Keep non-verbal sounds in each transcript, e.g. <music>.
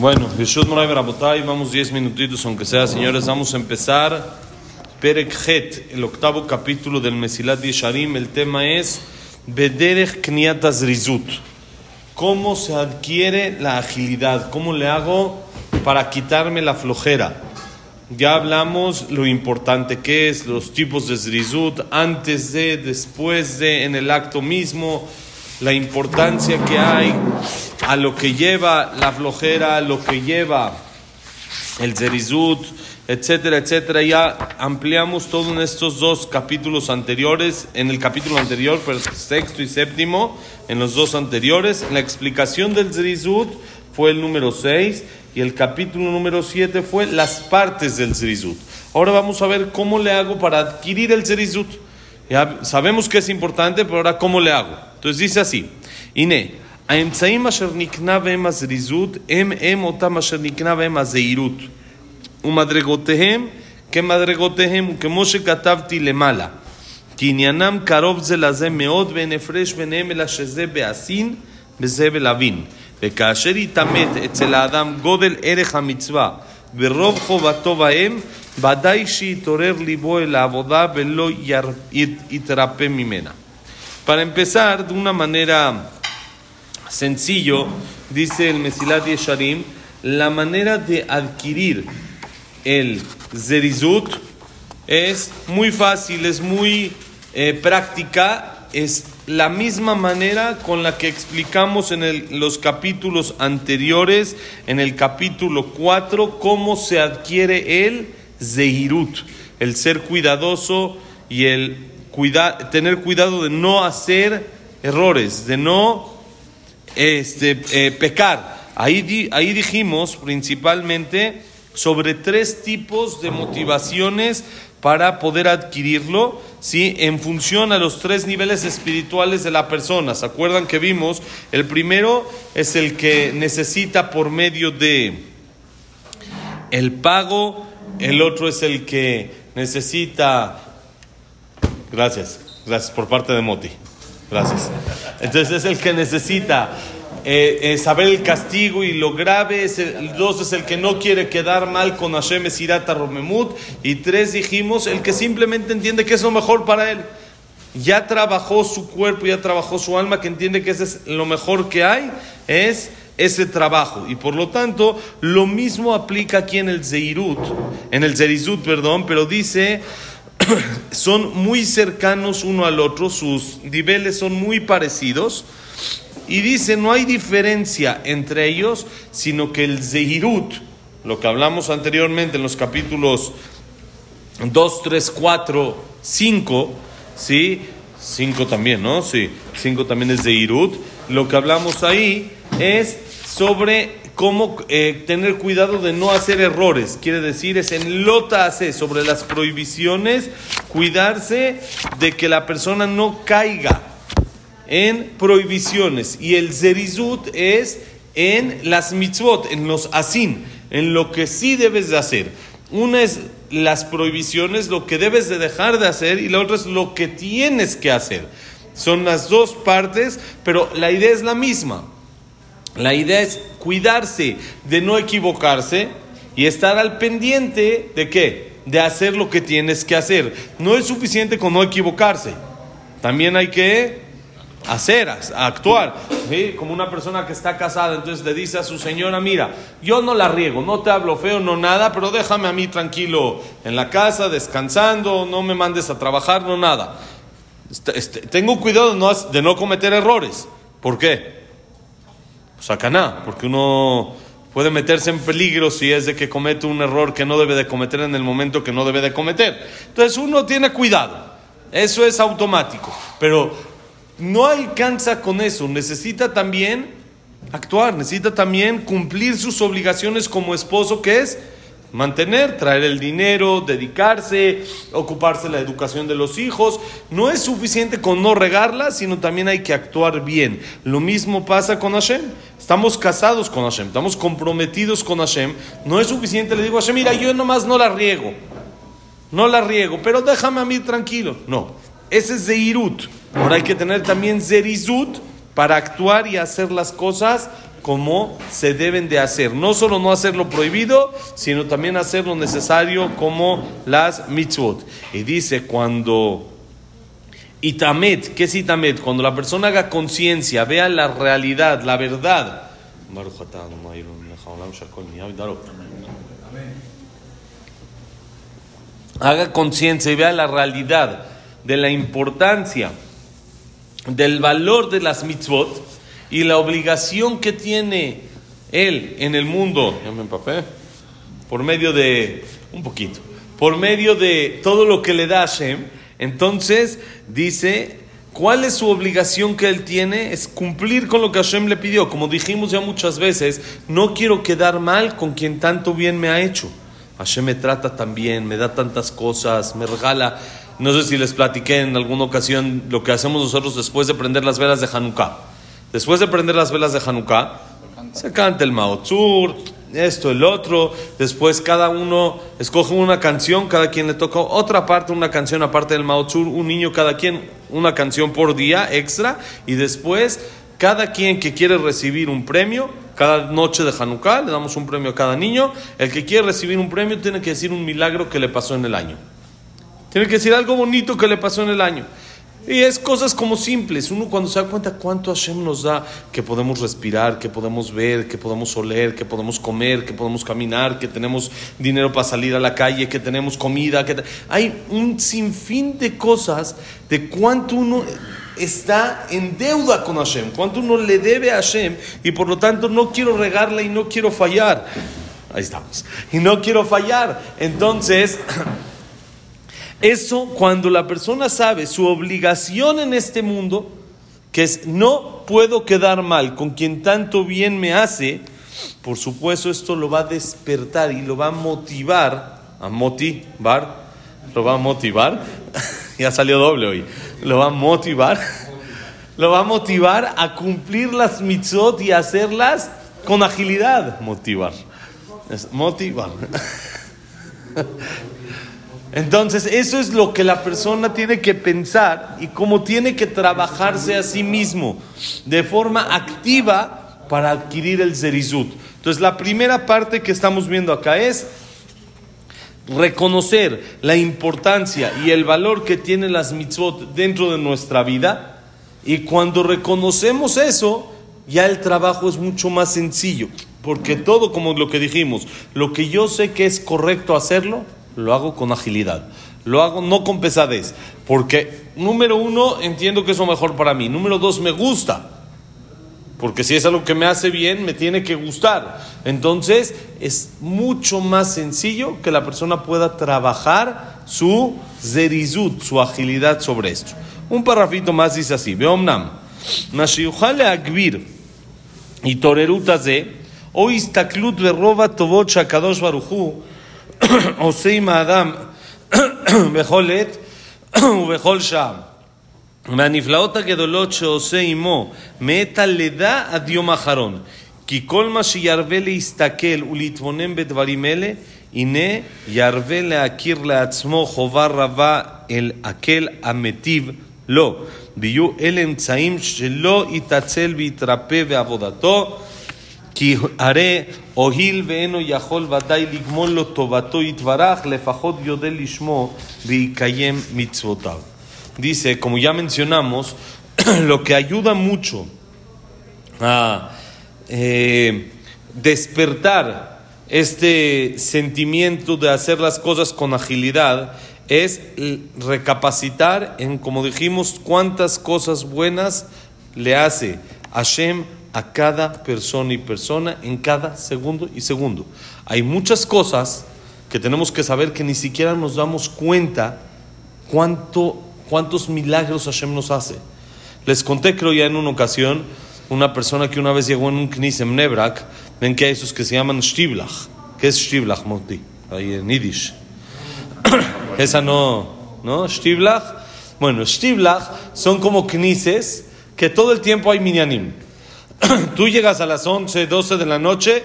Bueno, vamos 10 minutitos, aunque sea, señores, vamos a empezar. Perek Het, el octavo capítulo del Mesilat Yesharim, el tema es Bederech Rizut. ¿Cómo se adquiere la agilidad? ¿Cómo le hago para quitarme la flojera? Ya hablamos lo importante que es, los tipos de Zrizut, antes de, después de, en el acto mismo, la importancia que hay a lo que lleva la flojera, a lo que lleva el zerizut, etcétera, etcétera. Ya ampliamos todo en estos dos capítulos anteriores, en el capítulo anterior, pero sexto y séptimo, en los dos anteriores. La explicación del zerizut fue el número 6 y el capítulo número 7 fue las partes del zerizut. Ahora vamos a ver cómo le hago para adquirir el zerizut. Ya sabemos que es importante, pero ahora cómo le hago. Entonces dice así, Ine, האמצעים אשר נקנה בהם הזריזות הם הם אותם אשר נקנה בהם הזהירות ומדרגותיהם כמדרגותיהם וכמו שכתבתי למעלה כי עניינם קרוב זה לזה מאוד ואין הפרש ביניהם אלא שזה בעשין וזה בלווין וכאשר יתעמת אצל האדם גודל ערך המצווה ורוב חובתו בהם para empezar, de una manera sencillo, dice el Mesilat Yesharim, la manera de adquirir el Zerizut es muy fácil, es muy eh, práctica, es la misma manera con la que explicamos en los capítulos anteriores, en el capítulo 4, cómo se adquiere el Zehirut, el ser cuidadoso y el tener cuidado de no hacer errores, de no este, eh, pecar. Ahí, ahí dijimos principalmente sobre tres tipos de motivaciones para poder adquirirlo, ¿sí? en función a los tres niveles espirituales de la persona. ¿Se acuerdan que vimos? El primero es el que necesita por medio de el pago, el otro es el que necesita Gracias, gracias por parte de Moti. Gracias. Entonces es el que necesita eh, saber el castigo y lo grave. Es dos es el que no quiere quedar mal con Hashem Esirata Romemut. Y tres dijimos, el que simplemente entiende que es lo mejor para él. Ya trabajó su cuerpo, ya trabajó su alma, que entiende que ese es lo mejor que hay, es ese trabajo. Y por lo tanto, lo mismo aplica aquí en el Zeirut, en el Zerizut, perdón, pero dice <clears throat> son muy cercanos uno al otro, sus niveles son muy parecidos. Y dice, no hay diferencia entre ellos, sino que el Zehirut, lo que hablamos anteriormente en los capítulos 2, 3, 4, 5, ¿sí? 5 también, ¿no? Sí, 5 también es Zehirut. Lo que hablamos ahí es sobre cómo eh, tener cuidado de no hacer errores. Quiere decir, es en lota hace sobre las prohibiciones, cuidarse de que la persona no caiga en prohibiciones. Y el zerizut es en las mitzvot, en los asin, en lo que sí debes de hacer. Una es las prohibiciones, lo que debes de dejar de hacer, y la otra es lo que tienes que hacer. Son las dos partes, pero la idea es la misma. La idea es cuidarse de no equivocarse y estar al pendiente de qué? De hacer lo que tienes que hacer. No es suficiente con no equivocarse. También hay que hacer, actuar. Como una persona que está casada, entonces le dice a su señora, mira, yo no la riego, no te hablo feo, no nada, pero déjame a mí tranquilo en la casa, descansando, no me mandes a trabajar, no nada. Este, este, tengo cuidado de no cometer errores. ¿Por qué? Sacaná, porque uno puede meterse en peligro si es de que comete un error que no debe de cometer en el momento que no debe de cometer. Entonces uno tiene cuidado, eso es automático, pero no alcanza con eso, necesita también actuar, necesita también cumplir sus obligaciones como esposo, que es mantener, traer el dinero, dedicarse, ocuparse de la educación de los hijos. No es suficiente con no regarla, sino también hay que actuar bien. Lo mismo pasa con Hashem. Estamos casados con Hashem, estamos comprometidos con Hashem. No es suficiente, le digo a Hashem, mira, yo nomás no la riego. No la riego, pero déjame a mí tranquilo. No, ese es Zeirut. Ahora hay que tener también Zerizut para actuar y hacer las cosas como se deben de hacer. No solo no hacer lo prohibido, sino también hacer lo necesario como las mitzvot. Y dice cuando... Itamet, ¿qué es Itamet? Cuando la persona haga conciencia, vea la realidad, la verdad. Haga conciencia y vea la realidad de la importancia, del valor de las mitzvot y la obligación que tiene él en el mundo, ya me empapé, por medio de, un poquito, por medio de todo lo que le da Hashem, entonces dice, ¿cuál es su obligación que él tiene? Es cumplir con lo que Hashem le pidió. Como dijimos ya muchas veces, no quiero quedar mal con quien tanto bien me ha hecho. Hashem me trata tan bien, me da tantas cosas, me regala. No sé si les platiqué en alguna ocasión lo que hacemos nosotros después de prender las velas de Hanukkah. Después de prender las velas de Hanukkah, se canta el Maotzur, esto, el otro. Después cada uno escoge una canción, cada quien le toca otra parte, una canción aparte del Maotzur, un niño, cada quien una canción por día extra. Y después, cada quien que quiere recibir un premio, cada noche de Hanukkah le damos un premio a cada niño. El que quiere recibir un premio tiene que decir un milagro que le pasó en el año. Tiene que decir algo bonito que le pasó en el año. Y es cosas como simples. Uno cuando se da cuenta cuánto Hashem nos da, que podemos respirar, que podemos ver, que podemos oler, que podemos comer, que podemos caminar, que tenemos dinero para salir a la calle, que tenemos comida, que hay un sinfín de cosas de cuánto uno está en deuda con Hashem, cuánto uno le debe a Hashem y por lo tanto no quiero regarla y no quiero fallar. Ahí estamos. Y no quiero fallar. Entonces... Eso cuando la persona sabe su obligación en este mundo, que es no puedo quedar mal con quien tanto bien me hace, por supuesto esto lo va a despertar y lo va a motivar, a motivar, lo va a motivar, <laughs> ya salió doble hoy, lo va a motivar, <laughs> lo va a motivar a cumplir las mitzot y hacerlas con agilidad, motivar, es motivar. <laughs> Entonces, eso es lo que la persona tiene que pensar y cómo tiene que trabajarse a sí mismo de forma activa para adquirir el zerizut. Entonces, la primera parte que estamos viendo acá es reconocer la importancia y el valor que tienen las mitzvot dentro de nuestra vida. Y cuando reconocemos eso, ya el trabajo es mucho más sencillo. Porque todo, como lo que dijimos, lo que yo sé que es correcto hacerlo, lo hago con agilidad. Lo hago no con pesadez. Porque, número uno, entiendo que es lo mejor para mí. Número dos, me gusta. Porque si es algo que me hace bien, me tiene que gustar. Entonces, es mucho más sencillo que la persona pueda trabajar su zerizut, su agilidad sobre esto. Un parrafito más dice así: Beomnam, Mashiuchale Agvir y Toreruta de, o istaklut roba tobot shakadosh baruchu. <coughs> עושה עם האדם <coughs> בכל עת <coughs> ובכל שעה. מהנפלאות הגדולות שעושה עמו מעת הלידה עד יום האחרון. כי כל מה שירווה להסתכל ולהתבונן בדברים אלה, הנה ירווה להכיר לעצמו חובה רבה אל הקל המטיב לו. ויהיו אלה אמצעים שלא יתעצל ויתרפא בעבודתו. כי הרי הואיל ואינו יכול ודאי לגמול לו טובתו יתברך, לפחות יודע לשמו ויקיים מצוותיו. Dice, como ya mencionamos, <clears throat> lo que ayuda mucho a eh, despertar este sentimiento de hacer las cosas con agilidad es recapacitar en, como dijimos, cuántas cosas buenas le hace Hashem a cada persona y persona en cada segundo y segundo. Hay muchas cosas que tenemos que saber que ni siquiera nos damos cuenta cuánto, cuántos milagros Hashem nos hace. Les conté, creo ya en una ocasión, una persona que una vez llegó en un knis en Nebrak, ven que hay esos que se llaman Shtiblach. ¿Qué es Shtiblach, Monti? Ahí en Yiddish. <coughs> Esa no, ¿no? Shtiblach. Bueno, Shtiblach son como knises que todo el tiempo hay minyanim. <clears throat> Tú llegas a las 11, 12 de la noche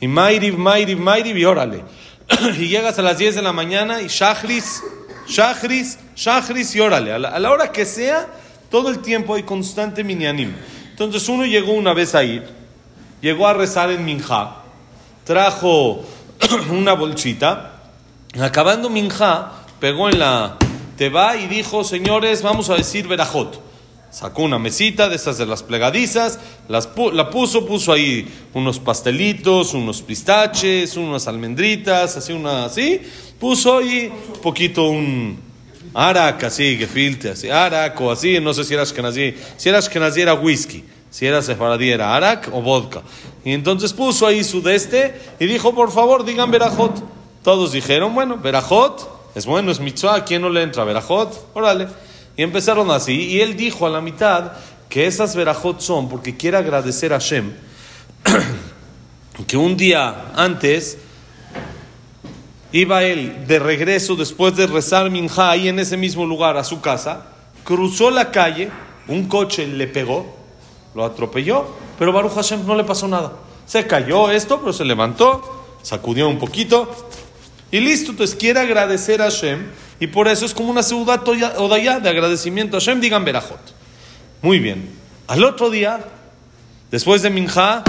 y Mairiv, Mairiv, Mairiv y órale. <clears throat> y llegas a las 10 de la mañana y Shachris, Shachris, Shachris y órale. A la, hora que sea, todo el tiempo hay constante minyanim. Entonces uno llegó una vez ahí llegó a rezar en Minja, trajo <clears throat> una bolsita, acabando Minja, pegó en la teba y dijo, señores, vamos a decir Berajot. Sacó una mesita de esas de las plegadizas, la puso, puso ahí unos pastelitos, unos pistaches, unas almendritas, así una así, puso ahí poquito un arak así, gefilte, así, arak o así, no sé si era ashkenazí, si era ashkenazí era whisky, si era sefaradí era arak o vodka. Y entonces puso ahí su deste y dijo, por favor, digan verajot. Todos dijeron, bueno, verajot, es bueno, es mitzvah, ¿quién no le entra? Verajot, órale. Y empezaron así. Y él dijo a la mitad que esas verajot son porque quiere agradecer a Shem <clears throat> que un día antes iba él de regreso después de rezar Minja ahí en ese mismo lugar a su casa, cruzó la calle, un coche le pegó, lo atropelló, pero Baruch Hashem no le pasó nada. Se cayó esto, pero se levantó, sacudió un poquito y listo. Entonces quiere agradecer a Hashem y por eso es como una ciudad odaya de agradecimiento a Hashem, digan Berajot. Muy bien. Al otro día, después de Minja,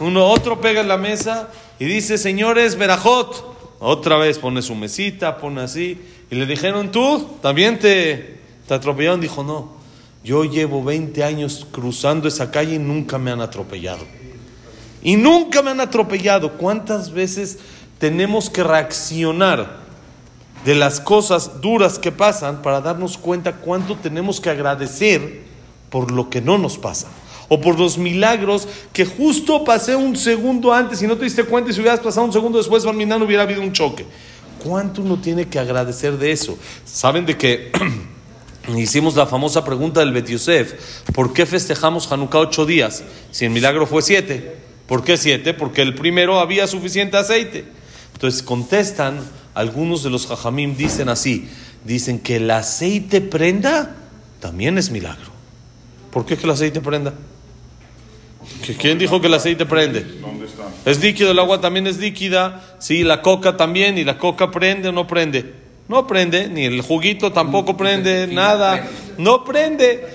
uno otro pega en la mesa y dice, señores, Berajot. Otra vez pone su mesita, pone así. Y le dijeron, ¿tú también te, te atropellaron? Dijo, no. Yo llevo 20 años cruzando esa calle y nunca me han atropellado. Y nunca me han atropellado. ¿Cuántas veces tenemos que reaccionar de las cosas duras que pasan para darnos cuenta cuánto tenemos que agradecer por lo que no nos pasa. O por los milagros que justo pasé un segundo antes y no te diste cuenta y si hubieras pasado un segundo después, no hubiera habido un choque. ¿Cuánto uno tiene que agradecer de eso? Saben de que <clears throat> hicimos la famosa pregunta del Bet Yosef, ¿por qué festejamos Hanukkah ocho días si el milagro fue siete? ¿Por qué siete? Porque el primero había suficiente aceite. Entonces contestan, algunos de los jajamim dicen así, dicen que el aceite prenda también es milagro. ¿Por qué que el aceite prenda? ¿Quién dijo que el aceite prende? ¿Dónde está? Es líquido, el agua también es líquida, sí, la coca también, y la coca prende o no prende. No prende, ni el juguito tampoco prende, <laughs> nada, no prende.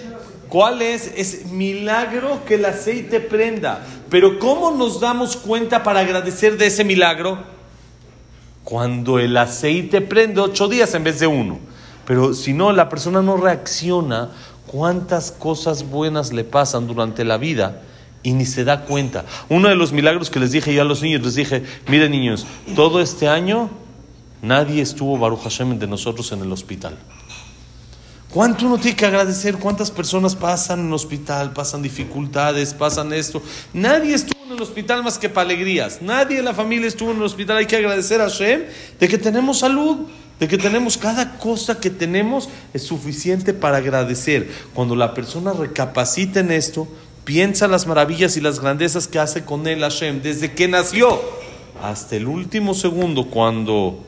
¿Cuál es? Es milagro que el aceite prenda. Pero ¿cómo nos damos cuenta para agradecer de ese milagro? Cuando el aceite prende ocho días en vez de uno. Pero si no, la persona no reacciona, cuántas cosas buenas le pasan durante la vida y ni se da cuenta. Uno de los milagros que les dije yo a los niños, les dije, miren niños, todo este año nadie estuvo Baruch Hashem de nosotros en el hospital. ¿Cuánto uno tiene que agradecer? ¿Cuántas personas pasan en el hospital, pasan dificultades, pasan esto? Nadie estuvo en el hospital más que para alegrías. Nadie en la familia estuvo en el hospital. Hay que agradecer a Hashem de que tenemos salud, de que tenemos cada cosa que tenemos es suficiente para agradecer. Cuando la persona recapacita en esto, piensa las maravillas y las grandezas que hace con él Hashem desde que nació hasta el último segundo, cuando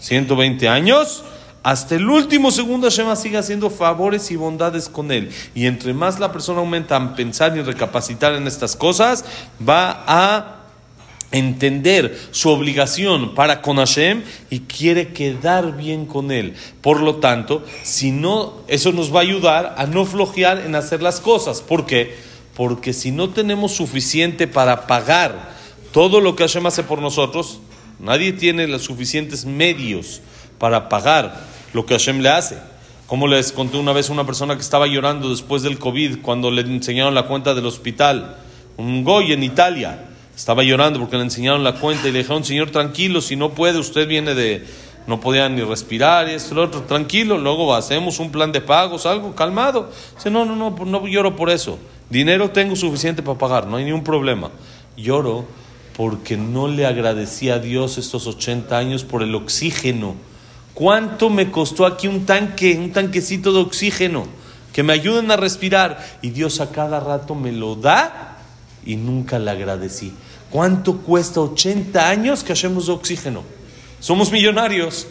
120 años hasta el último segundo Hashem sigue haciendo favores y bondades con él. Y entre más la persona aumenta a pensar y recapacitar en estas cosas, va a entender su obligación para con Hashem y quiere quedar bien con él. Por lo tanto, si no, eso nos va a ayudar a no flojear en hacer las cosas. ¿Por qué? Porque si no tenemos suficiente para pagar todo lo que Hashem hace por nosotros, nadie tiene los suficientes medios para pagar lo que Hashem le hace. Como les conté una vez una persona que estaba llorando después del COVID cuando le enseñaron la cuenta del hospital, un goy en Italia, estaba llorando porque le enseñaron la cuenta y le dijeron, Señor, tranquilo, si no puede, usted viene de, no podía ni respirar y esto y lo otro, tranquilo, luego hacemos un plan de pagos, algo calmado. Dice, no, no, no, no lloro por eso. Dinero tengo suficiente para pagar, no hay ningún problema. Lloro porque no le agradecí a Dios estos 80 años por el oxígeno ¿Cuánto me costó aquí un tanque, un tanquecito de oxígeno? Que me ayuden a respirar. Y Dios a cada rato me lo da y nunca le agradecí. ¿Cuánto cuesta 80 años que hacemos oxígeno? Somos millonarios.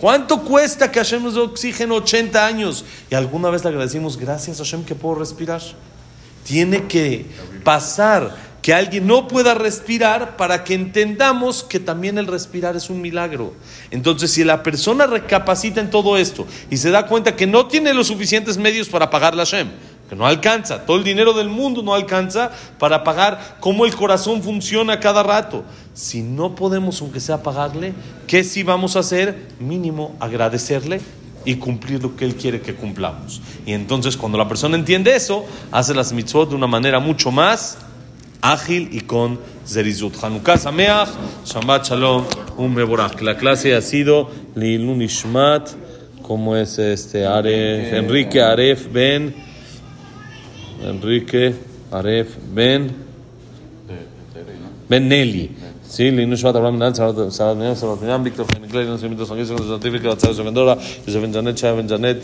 ¿Cuánto cuesta que hacemos de oxígeno 80 años? Y alguna vez le agradecimos, gracias Hashem que puedo respirar. Tiene que pasar que alguien no pueda respirar para que entendamos que también el respirar es un milagro. Entonces, si la persona recapacita en todo esto y se da cuenta que no tiene los suficientes medios para pagar la Shem, que no alcanza, todo el dinero del mundo no alcanza para pagar cómo el corazón funciona cada rato. Si no podemos, aunque sea pagarle, ¿qué sí vamos a hacer? Mínimo agradecerle y cumplir lo que Él quiere que cumplamos. Y entonces cuando la persona entiende eso, hace las mitzvot de una manera mucho más ágil y con zerizut. Hanukkah Sameach, Shabbat Shalom, un mevorach. La clase ha sido Lilun Ishmat, como es este? Aref, Enrique Aref Ben... Enrique Aref Ben Ben Nelly. Sí, Linus Shvat Abraham Nal, Sarat Menem, Sarat Menem, Víctor Nos Invito Sanguíneos, Con Santifica, Batzar Yosef Vendora, Yosef Benjanet, Shaya Benjanet.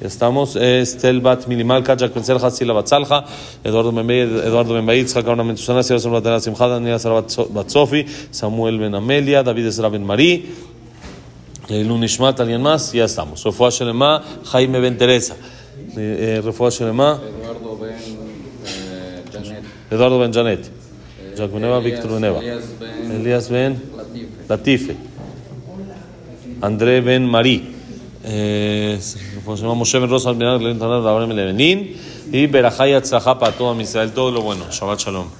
Estamos, Estel Bat Minimal, Kaja Kvenzel, Hasila Batzalja, Eduardo Membey, Eduardo Membey, Itzhak Abraham Mentuzana, Sierra Sol Batana Simchada, Daniel Sara Batsofi, Samuel Ben Amelia, David Ezra Ben Marí, Leilun Ishmat, alguien más, ya estamos. Refuah Shelema, Jaime Ben Teresa. Refuah Shelema, Eduardo Ben eh, Janet. Eduardo Ben Janet. Jacques Beneva, Víctor Beneva. Elías Ben. Latife. André Ben Marí. Eh, Moshe Ben Rosa, Alminar, Lenin Tanar, Levenin. Y Berajay Atzahá para todo Israel, todo lo bueno. Shabbat Shalom.